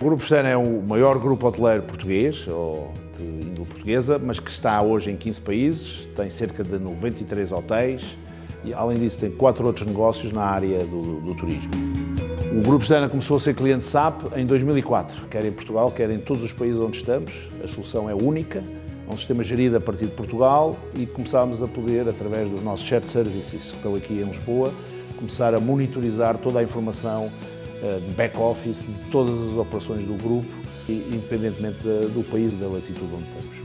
Grupo Stena é o maior grupo hoteleiro português, ou de índole portuguesa, mas que está hoje em 15 países, tem cerca de 93 hotéis e, além disso, tem quatro outros negócios na área do, do turismo. O Grupo Stena começou a ser cliente SAP em 2004, quer em Portugal, quer em todos os países onde estamos. A solução é única, é um sistema gerido a partir de Portugal e começámos a poder, através dos nossos shared services que estão aqui em Lisboa, começar a monitorizar toda a informação de back-office de todas as operações do grupo, independentemente do país e da latitude onde estamos.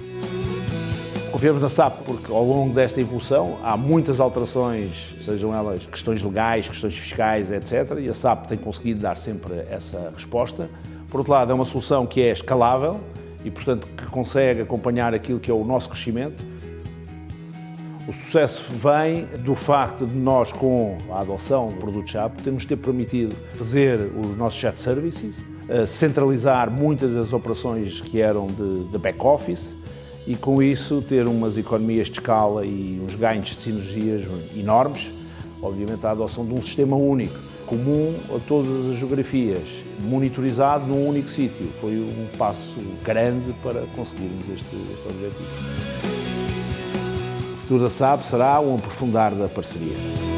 Confiamos na SAP porque ao longo desta evolução há muitas alterações, sejam elas questões legais, questões fiscais, etc. E a SAP tem conseguido dar sempre essa resposta. Por outro lado, é uma solução que é escalável e, portanto, que consegue acompanhar aquilo que é o nosso crescimento o sucesso vem do facto de nós, com a adoção do produto SAP, termos ter permitido fazer os nossos chat services, eh, centralizar muitas das operações que eram de, de back-office e, com isso, ter umas economias de escala e uns ganhos de sinergias enormes. Obviamente, a adoção de um sistema único, comum a todas as geografias, monitorizado num único sítio, foi um passo grande para conseguirmos este, este objetivo futuro da SAP será um aprofundar da parceria.